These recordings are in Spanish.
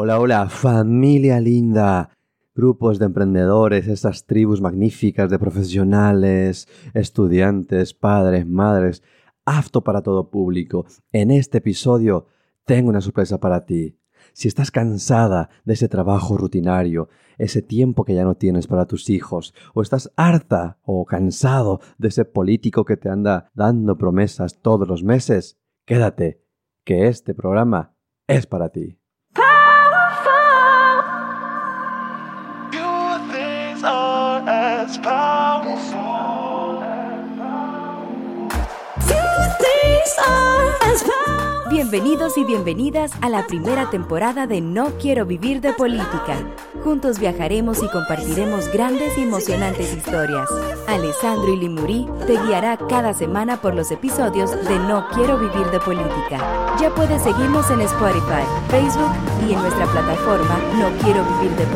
Hola, hola, familia linda. Grupos de emprendedores, esas tribus magníficas de profesionales, estudiantes, padres, madres, apto para todo público. En este episodio tengo una sorpresa para ti. Si estás cansada de ese trabajo rutinario, ese tiempo que ya no tienes para tus hijos, o estás harta o cansado de ese político que te anda dando promesas todos los meses, quédate, que este programa es para ti. Bienvenidos y bienvenidas a la primera temporada de No Quiero Vivir de Política. Juntos viajaremos y compartiremos grandes y emocionantes historias. Alessandro y Limurí te guiará cada semana por los episodios de No Quiero Vivir de Política. Ya puedes seguirnos en Spotify, Facebook y en nuestra plataforma no quiero vivir de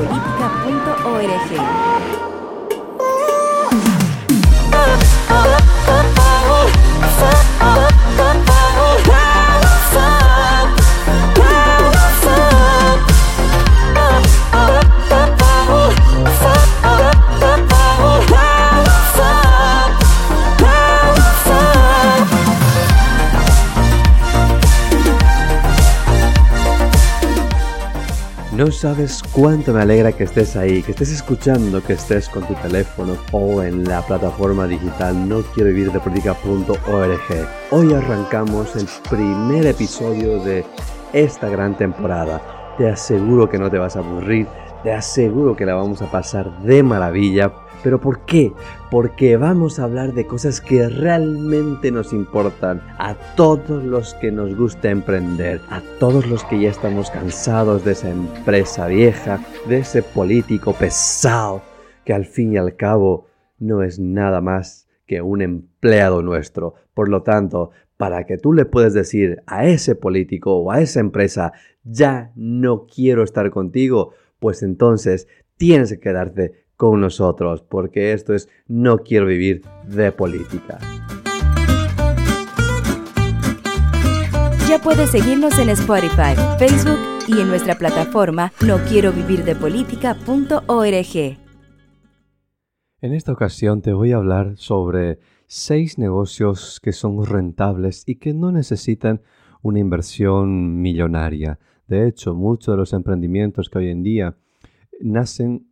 No sabes cuánto me alegra que estés ahí, que estés escuchando, que estés con tu teléfono o en la plataforma digital no quiero vivir de política.org. Hoy arrancamos el primer episodio de esta gran temporada. Te aseguro que no te vas a aburrir, te aseguro que la vamos a pasar de maravilla ¿Pero por qué? Porque vamos a hablar de cosas que realmente nos importan a todos los que nos gusta emprender, a todos los que ya estamos cansados de esa empresa vieja, de ese político pesado que al fin y al cabo no es nada más que un empleado nuestro. Por lo tanto, para que tú le puedas decir a ese político o a esa empresa, ya no quiero estar contigo, pues entonces tienes que quedarte con nosotros, porque esto es No quiero vivir de política. Ya puedes seguirnos en Spotify, Facebook y en nuestra plataforma no quiero vivir de política.org. En esta ocasión te voy a hablar sobre seis negocios que son rentables y que no necesitan una inversión millonaria. De hecho, muchos de los emprendimientos que hoy en día nacen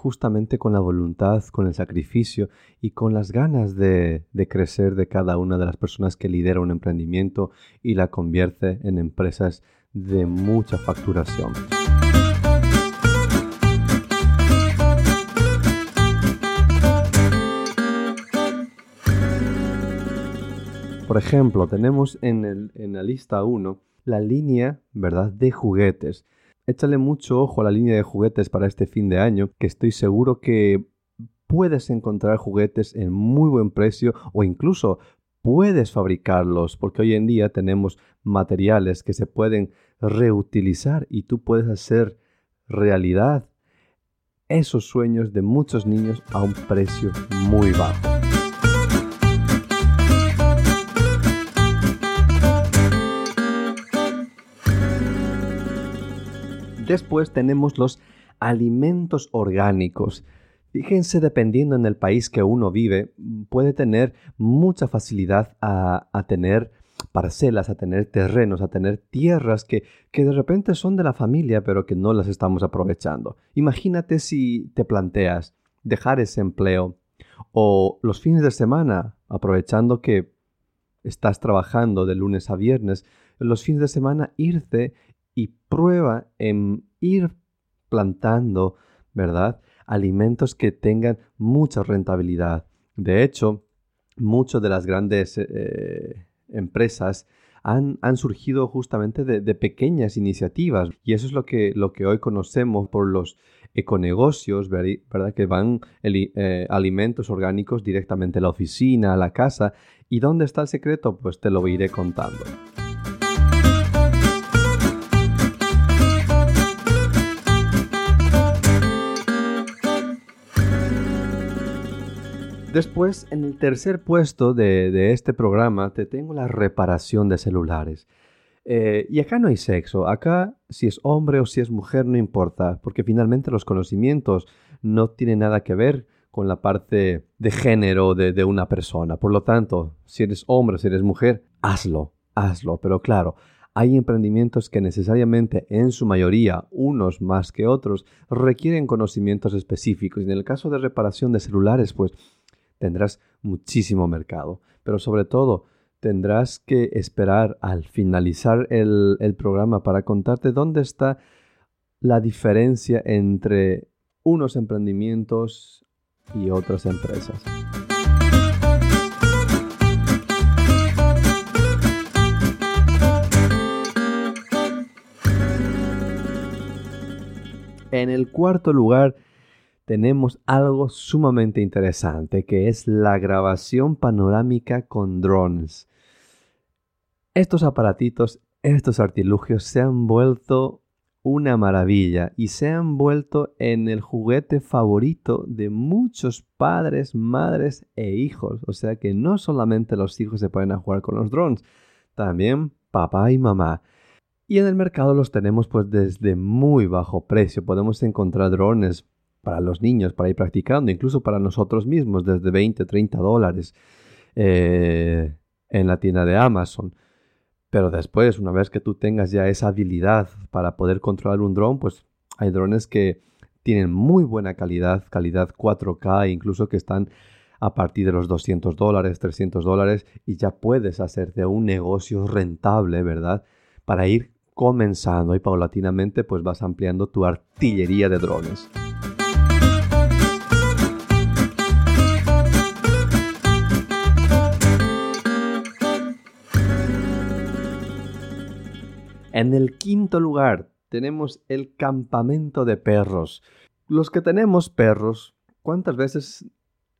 justamente con la voluntad, con el sacrificio y con las ganas de, crecer de cada una de las personas que lidera un emprendimiento y la convierte en empresas de mucha facturación. Por ejemplo, tenemos en, la lista 1 la línea ¿verdad? de juguetes. Échale mucho ojo a la línea de juguetes para este fin de año, que estoy seguro que puedes encontrar juguetes en muy buen precio o incluso puedes fabricarlos, porque hoy en día tenemos materiales que se pueden reutilizar y tú puedes hacer realidad esos sueños de muchos niños a un precio muy bajo. Después tenemos los alimentos orgánicos. Fíjense, dependiendo en el país que uno vive, puede tener mucha facilidad a, tener parcelas, a tener terrenos, a tener tierras que, que de repente son de la familia, pero que no las estamos aprovechando. Imagínate si te planteas dejar ese empleo o los fines de semana, aprovechando que estás trabajando de lunes a viernes, los fines de semana irte prueba en ir plantando, ¿verdad? Alimentos que tengan mucha rentabilidad. De hecho, muchas de las grandes eh, empresas han, surgido justamente de, pequeñas iniciativas y eso es lo que, lo que hoy conocemos por los econegocios, ¿verdad? Que van eh, alimentos orgánicos directamente a la oficina, a la casa. ¿Y dónde está el secreto? Pues te lo iré contando. Después, en el tercer puesto de, este programa, te tengo la reparación de celulares. Eh, y acá no hay sexo, acá si es hombre o si es mujer no importa, porque finalmente los conocimientos no tienen nada que ver con la parte de género de, de una persona. Por lo tanto, si eres hombre, si eres mujer, hazlo, hazlo. Pero claro, hay emprendimientos que necesariamente, en su mayoría, unos más que otros, requieren conocimientos específicos. Y en el caso de reparación de celulares, pues tendrás muchísimo mercado. Pero sobre todo, tendrás que esperar al finalizar el, programa para contarte dónde está la diferencia entre unos emprendimientos y otras empresas. En el cuarto lugar tenemos algo sumamente interesante que es la grabación panorámica con drones. Estos aparatitos, estos artilugios se han vuelto una maravilla y se han vuelto en el juguete favorito de muchos padres, madres e hijos. O sea que no solamente los hijos se pueden jugar con los drones, también papá y mamá. Y en el mercado los tenemos pues desde muy bajo precio. Podemos encontrar drones para los niños, para ir practicando, incluso para nosotros mismos, desde 20, 30 dólares eh, en la tienda de Amazon. Pero después, una vez que tú tengas ya esa habilidad para poder controlar un dron, pues hay drones que tienen muy buena calidad, calidad 4K, incluso que están a partir de los 200 dólares, 300 dólares, y ya puedes hacer de un negocio rentable, ¿verdad? Para ir comenzando y paulatinamente pues vas ampliando tu artillería de drones. En el quinto lugar tenemos el campamento de perros. Los que tenemos perros, ¿cuántas veces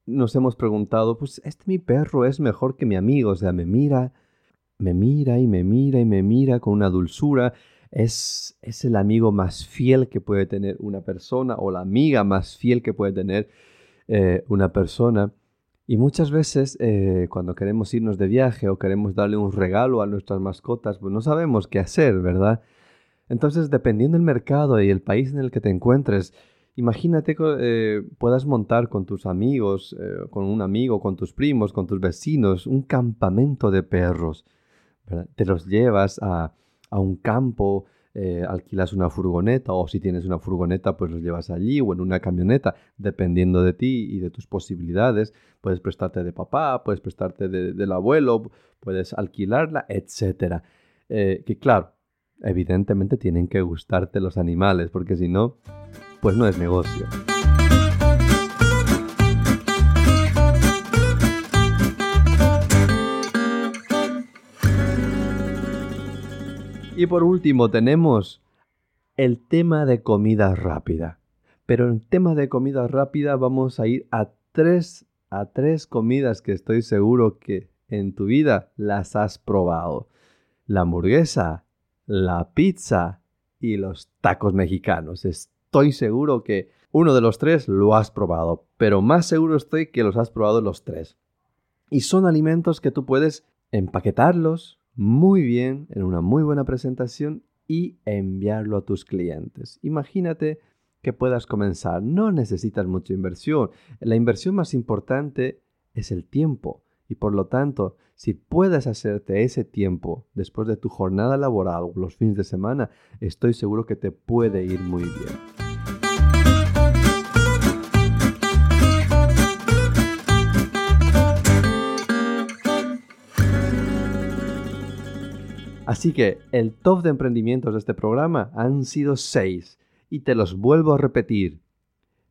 nos hemos preguntado, pues este mi perro es mejor que mi amigo? O sea, me mira, me mira y me mira y me mira con una dulzura. Es, es el amigo más fiel que puede tener una persona o la amiga más fiel que puede tener eh, una persona. Y muchas veces eh, cuando queremos irnos de viaje o queremos darle un regalo a nuestras mascotas, pues no sabemos qué hacer, ¿verdad? Entonces, dependiendo del mercado y el país en el que te encuentres, imagínate que eh, puedas montar con tus amigos, con un amigo, con tus primos, con tus vecinos, un campamento de perros. Te los llevas a, un campo, eh, alquilas una furgoneta o si tienes una furgoneta pues los llevas allí o en una camioneta, dependiendo de ti y de tus posibilidades. Puedes prestarte de papá, puedes prestarte del abuelo, puedes alquilarla, etc. Eh, que claro, evidentemente tienen que gustarte los animales porque si no, pues no es negocio. Y por último tenemos el tema de comida rápida. Pero en tema de comida rápida vamos a ir a tres, a tres comidas que estoy seguro que en tu vida las has probado. La hamburguesa, la pizza y los tacos mexicanos. Estoy seguro que uno de los tres lo has probado, pero más seguro estoy que los has probado los tres. Y son alimentos que tú puedes empaquetarlos, muy bien, en una muy buena presentación y enviarlo a tus clientes. Imagínate que puedas comenzar. No necesitas mucha inversión. La inversión más importante es el tiempo. Y por lo tanto, si puedes hacerte ese tiempo después de tu jornada laboral los fines de semana, estoy seguro que te puede ir muy bien. Así que el top de emprendimientos de este programa han sido seis y te los vuelvo a repetir.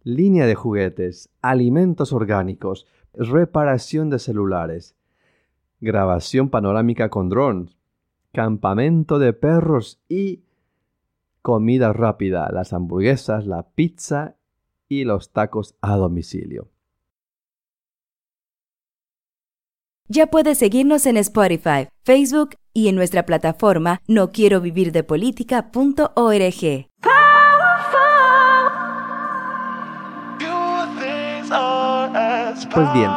Línea de juguetes, alimentos orgánicos, reparación de celulares, grabación panorámica con drones, campamento de perros y comida rápida, las hamburguesas, la pizza y los tacos a domicilio. Ya puedes seguirnos en Spotify, Facebook y en nuestra plataforma no. Pues bien,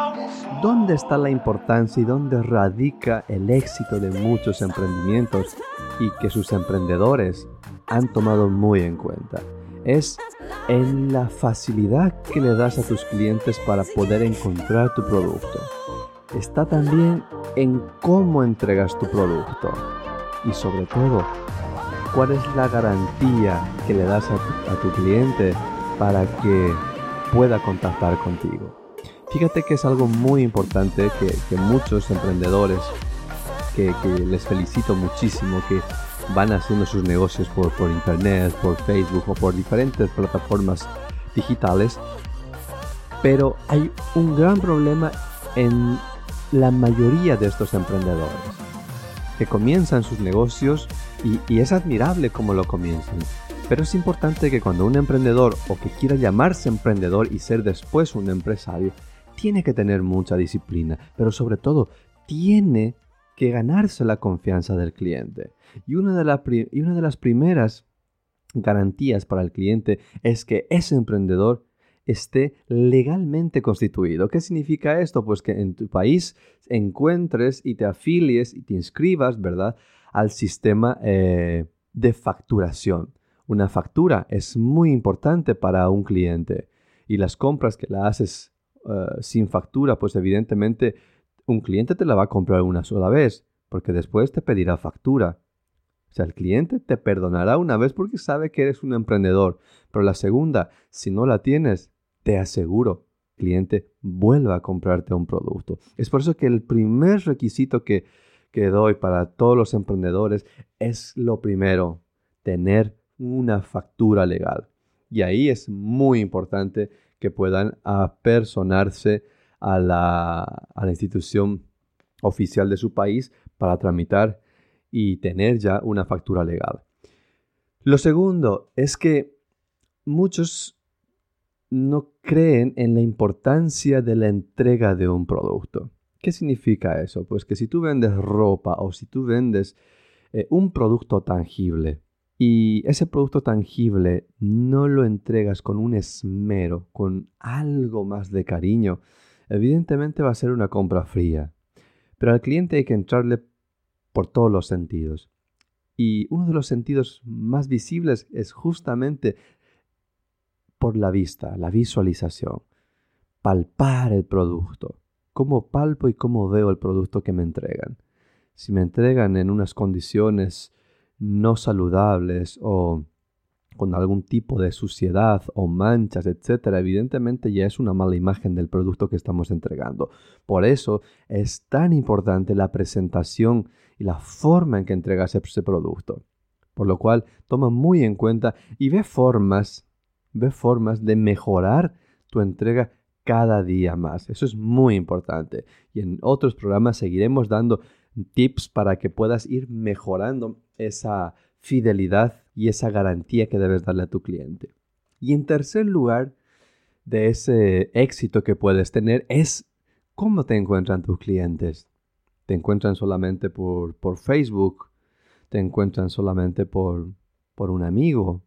¿Dónde está la importancia y dónde radica el éxito de muchos emprendimientos y que sus emprendedores han tomado muy en cuenta? Es en la facilidad que le das a tus clientes para poder encontrar tu producto. Está también en cómo entregas tu producto y sobre todo, cuál es la garantía que le das a tu, cliente para que pueda contactar contigo. Fíjate que es algo muy importante que, muchos emprendedores, que, les felicito muchísimo, que van haciendo sus negocios por, por internet, por Facebook o por diferentes plataformas digitales, pero hay un gran problema en la mayoría de estos emprendedores que comienzan sus negocios y, es admirable cómo lo comienzan. Pero es importante que cuando un emprendedor o que quiera llamarse emprendedor y ser después un empresario, tiene que tener mucha disciplina, pero sobre todo tiene que ganarse la confianza del cliente. Y una de, y una de las primeras garantías para el cliente es que ese emprendedor esté legalmente constituido. ¿Qué significa esto? Pues que en tu país encuentres y te afilies y te inscribas, ¿verdad?, al sistema eh, de facturación. Una factura es muy importante para un cliente y las compras que la haces eh, sin factura, pues evidentemente un cliente te la va a comprar una sola vez, porque después te pedirá factura. O sea, el cliente te perdonará una vez porque sabe que eres un emprendedor, pero la segunda, si no la tienes, te aseguro, cliente vuelva a comprarte un producto. Es por eso que el primer requisito que, doy para todos los emprendedores es lo primero, tener una factura legal. Y ahí es muy importante que puedan apersonarse a la, a la institución oficial de su país para tramitar y tener ya una factura legal. Lo segundo es que muchos no creen en la importancia de la entrega de un producto. ¿Qué significa eso? Pues que si tú vendes ropa o si tú vendes eh, un producto tangible y ese producto tangible no lo entregas con un esmero, con algo más de cariño, evidentemente va a ser una compra fría. Pero al cliente hay que entrarle por todos los sentidos. Y uno de los sentidos más visibles es justamente por la vista, la visualización. Palpar el producto. Cómo palpo y cómo veo el producto que me entregan. Si me entregan en unas condiciones no saludables o con algún tipo de suciedad o manchas, etcétera, evidentemente ya es una mala imagen del producto que estamos entregando. Por eso es tan importante la presentación y la forma en que entregas ese producto. Por lo cual, toma muy en cuenta y ve formas ve formas de mejorar tu entrega cada día más. Eso es muy importante. Y en otros programas seguiremos dando tips para que puedas ir mejorando esa fidelidad y esa garantía que debes darle a tu cliente. Y en tercer lugar, de ese éxito que puedes tener es cómo te encuentran tus clientes. ¿Te encuentran solamente por, por Facebook? ¿Te encuentran solamente por, por un amigo?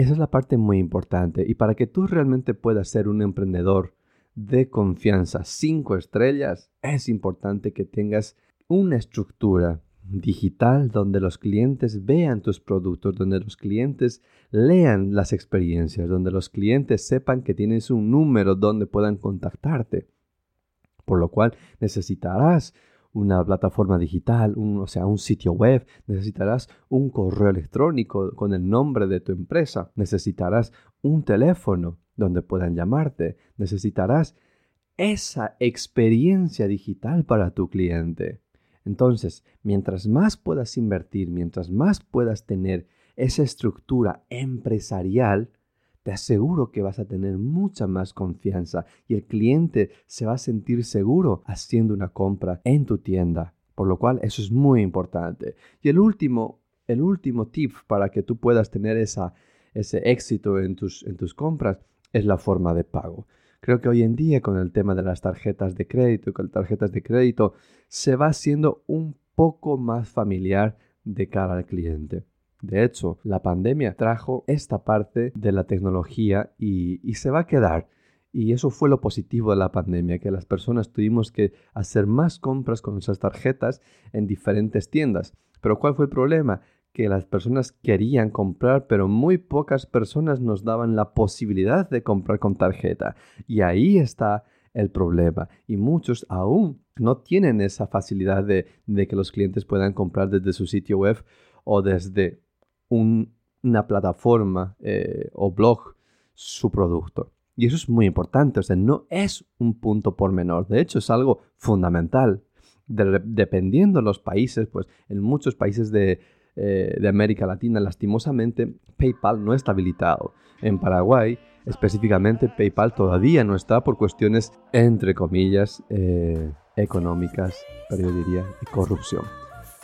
Esa es la parte muy importante. Y para que tú realmente puedas ser un emprendedor de confianza, cinco estrellas, es importante que tengas una estructura digital donde los clientes vean tus productos, donde los clientes lean las experiencias, donde los clientes sepan que tienes un número donde puedan contactarte. Por lo cual necesitarás una plataforma digital, un, o sea, un sitio web, necesitarás un correo electrónico con el nombre de tu empresa, necesitarás un teléfono donde puedan llamarte, necesitarás esa experiencia digital para tu cliente. Entonces, mientras más puedas invertir, mientras más puedas tener esa estructura empresarial, te aseguro que vas a tener mucha más confianza y el cliente se va a sentir seguro haciendo una compra en tu tienda. Por lo cual eso es muy importante. Y el último, el último tip para que tú puedas tener ese éxito en tus, en tus compras es la forma de pago. Creo que hoy en día con el tema de las tarjetas de crédito y con tarjetas de crédito se va haciendo un poco más familiar de cara al cliente. De hecho, la pandemia trajo esta parte de la tecnología y, se va a quedar. Y eso fue lo positivo de la pandemia, que las personas tuvimos que hacer más compras con nuestras tarjetas en diferentes tiendas. Pero ¿cuál fue el problema? Que las personas querían comprar, pero muy pocas personas nos daban la posibilidad de comprar con tarjeta. Y ahí está el problema. Y muchos aún no tienen esa facilidad de, que los clientes puedan comprar desde su sitio web o desde una plataforma eh, o blog su producto. Y eso es muy importante, o sea, no es un punto por menor, de hecho es algo fundamental. dependiendo de los países, pues en muchos países de, eh, de América Latina, lastimosamente, PayPal no está habilitado. En Paraguay, específicamente, PayPal todavía no está por cuestiones, entre comillas, eh, económicas, pero yo diría de corrupción.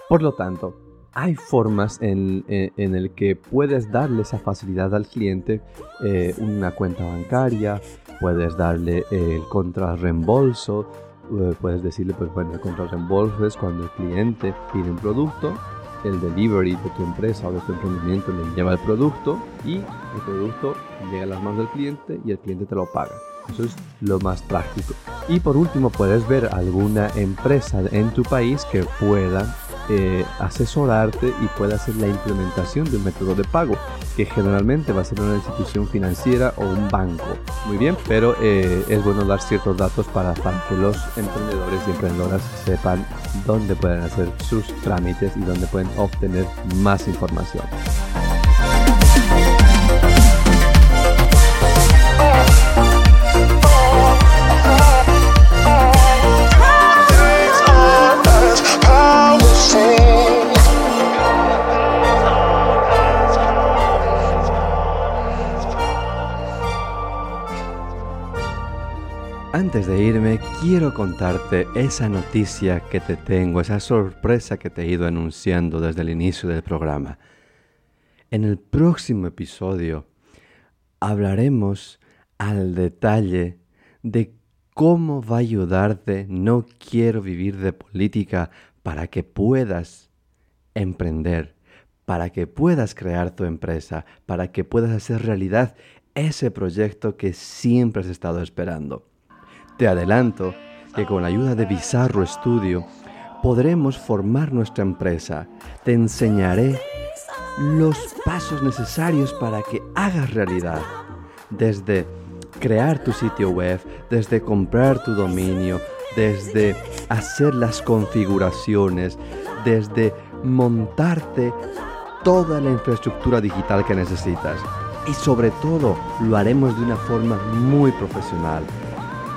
Por lo tanto, hay formas en, en, el que puedes darle esa facilidad al cliente, eh, una cuenta bancaria, puedes darle el contrarreembolso, eh, puedes decirle, pues bueno, el contrarreembolso es cuando el cliente pide un producto, el delivery de tu empresa o de tu emprendimiento le lleva el producto y el producto llega a las manos del cliente y el cliente te lo paga. Eso es lo más práctico. Y por último, puedes ver alguna empresa en tu país que pueda eh, asesorarte y pueda hacer la implementación de un método de pago, que generalmente va a ser una institución financiera o un banco. Muy bien, pero eh, es bueno dar ciertos datos para, para que los emprendedores y emprendedoras sepan dónde pueden hacer sus trámites y dónde pueden obtener más información. Antes de irme, quiero contarte esa noticia que te tengo, esa sorpresa que te he ido anunciando desde el inicio del programa. En el próximo episodio hablaremos al detalle de cómo va a ayudarte No quiero vivir de política para que puedas emprender, para que puedas crear tu empresa, para que puedas hacer realidad ese proyecto que siempre has estado esperando. Te adelanto que con la ayuda de Bizarro Studio podremos formar nuestra empresa. Te enseñaré los pasos necesarios para que hagas realidad. Desde crear tu sitio web, desde comprar tu dominio, desde hacer las configuraciones, desde montarte toda la infraestructura digital que necesitas. Y sobre todo lo haremos de una forma muy profesional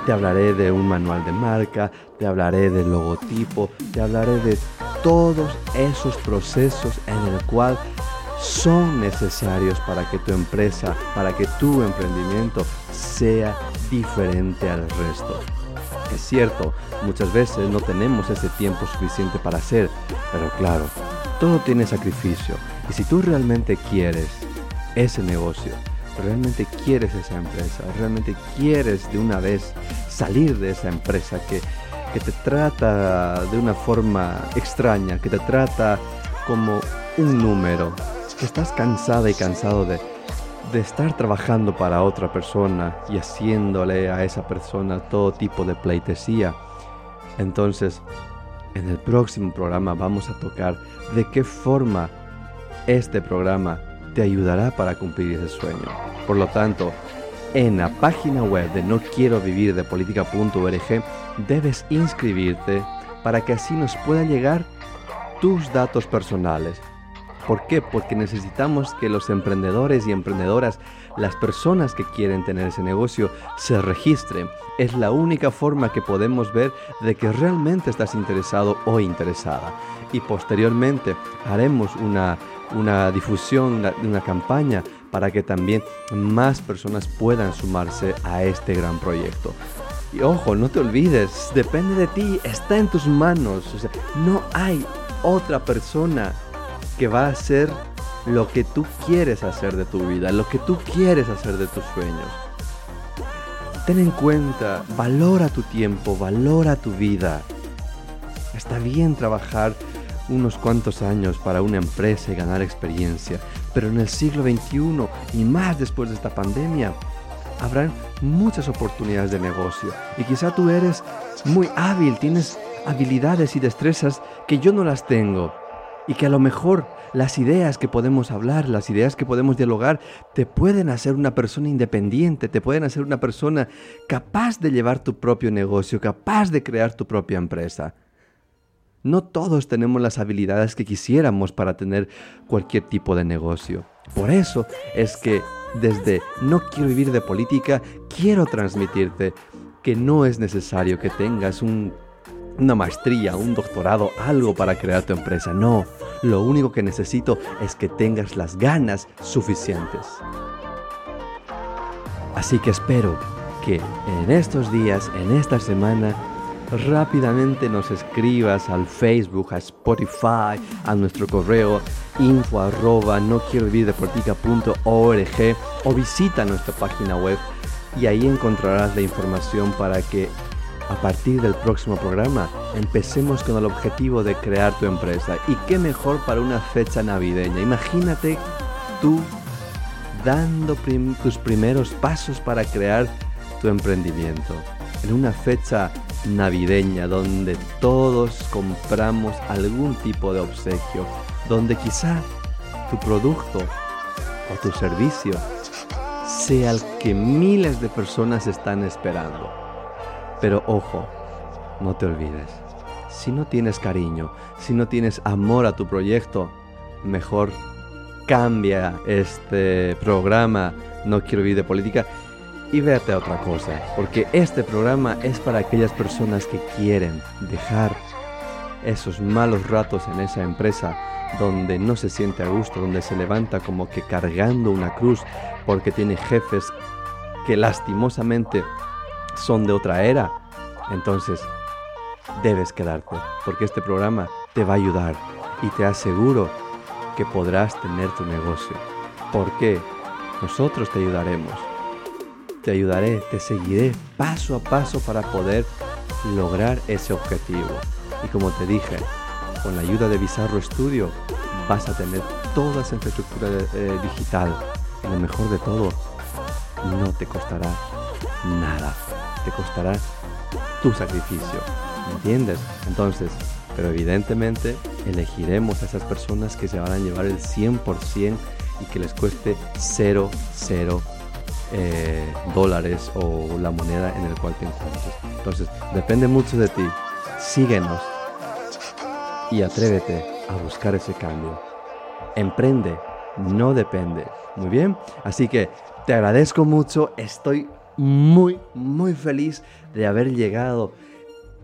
te hablaré de un manual de marca, te hablaré del logotipo, te hablaré de todos esos procesos en el cual son necesarios para que tu empresa, para que tu emprendimiento sea diferente al resto. Es cierto, muchas veces no tenemos ese tiempo suficiente para hacer, pero claro, todo tiene sacrificio. Y si tú realmente quieres ese negocio, realmente quieres esa empresa, realmente quieres de una vez salir de esa empresa que, te trata de una forma extraña, que te trata como un número, que estás cansada y cansado de, de estar trabajando para otra persona y haciéndole a esa persona todo tipo de pleitesía. Entonces, en el próximo programa vamos a tocar de qué forma este programa te ayudará para cumplir ese sueño. Por lo tanto, en la página web de no quiero vivir de política.org debes inscribirte para que así nos puedan llegar tus datos personales. ¿Por qué? Porque necesitamos que los emprendedores y emprendedoras, las personas que quieren tener ese negocio, se registren. Es la única forma que podemos ver de que realmente estás interesado o interesada. Y posteriormente haremos una una difusión, una campaña para que también más personas puedan sumarse a este gran proyecto. Y ojo, no te olvides, depende de ti, está en tus manos. no hay otra persona que va a hacer lo que tú quieres hacer de tu vida, lo que tú quieres hacer de tus sueños. Ten en cuenta, valora tu tiempo, valora tu vida. Está bien trabajar unos cuantos años para una empresa y ganar experiencia, pero en el siglo XXI y más después de esta pandemia, habrán muchas oportunidades de negocio. Y quizá tú eres muy hábil, tienes habilidades y destrezas que yo no las tengo. Y que a lo mejor las ideas que podemos hablar, las ideas que podemos dialogar, te pueden hacer una persona independiente, te pueden hacer una persona capaz de llevar tu propio negocio, capaz de crear tu propia empresa. No todos tenemos las habilidades que quisiéramos para tener cualquier tipo de negocio. Por eso es que desde No quiero vivir de política, quiero transmitirte que no es necesario que tengas una maestría, un doctorado, algo para crear tu empresa. No, lo único que necesito es que tengas las ganas suficientes. Así que espero que en estos días, en esta semana, rápidamente nos escribas al Facebook, a Spotify, a nuestro correo info arroba no quiero vivir de o visita nuestra página web y ahí encontrarás la información para que a partir del próximo programa empecemos con el objetivo de crear tu empresa. Y qué mejor para una fecha navideña. Imagínate tú dando tus primeros pasos para crear tu emprendimiento. En una fecha navideña donde todos compramos algún tipo de obsequio, donde quizá tu producto o tu servicio sea el que miles de personas están esperando. Pero ojo, no te olvides, si no tienes cariño, si no tienes amor a tu proyecto, mejor cambia este programa, no quiero vivir de política, y vete a otra cosa, porque este programa es para aquellas personas que quieren dejar esos malos ratos en esa empresa donde no se siente a gusto, donde se levanta como que cargando una cruz porque tiene jefes que lastimosamente son de otra era. Entonces, debes quedarte, porque este programa te va a ayudar y te aseguro que podrás tener tu negocio. Porque nosotros te ayudaremos. Te ayudaré, te seguiré paso a paso para poder lograr ese objetivo. Y como te dije, con la ayuda de Bizarro Studio vas a tener toda esa infraestructura eh, digital. Y lo mejor de todo, no te costará nada. Te costará tu sacrificio. ¿Entiendes? Entonces, pero evidentemente elegiremos a esas personas que se van a llevar el 100% y que les cueste 0, 0 eh, dólares o la moneda en el cual te encuentres. Entonces, depende mucho de ti. Síguenos y atrévete a buscar ese cambio. Emprende, no depende. Muy bien, así que te agradezco mucho, estoy muy, muy feliz de haber llegado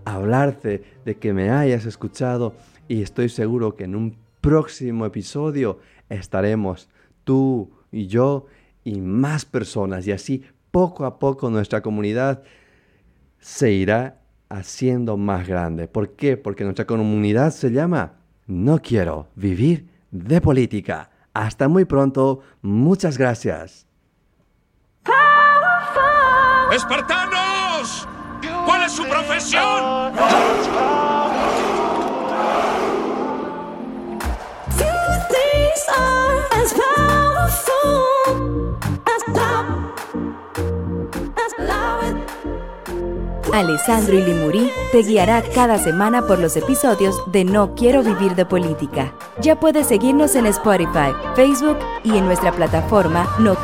a hablarte, de que me hayas escuchado y estoy seguro que en un próximo episodio estaremos tú y yo y más personas y así poco a poco nuestra comunidad se irá haciendo más grande. ¿Por qué? Porque nuestra comunidad se llama No quiero vivir de política. Hasta muy pronto. Muchas gracias. ¡Espartanos! ¿Cuál es su profesión? Alessandro Ilimurí te guiará cada semana por los episodios de No Quiero Vivir de Política. Ya puedes seguirnos en Spotify, Facebook y en nuestra plataforma no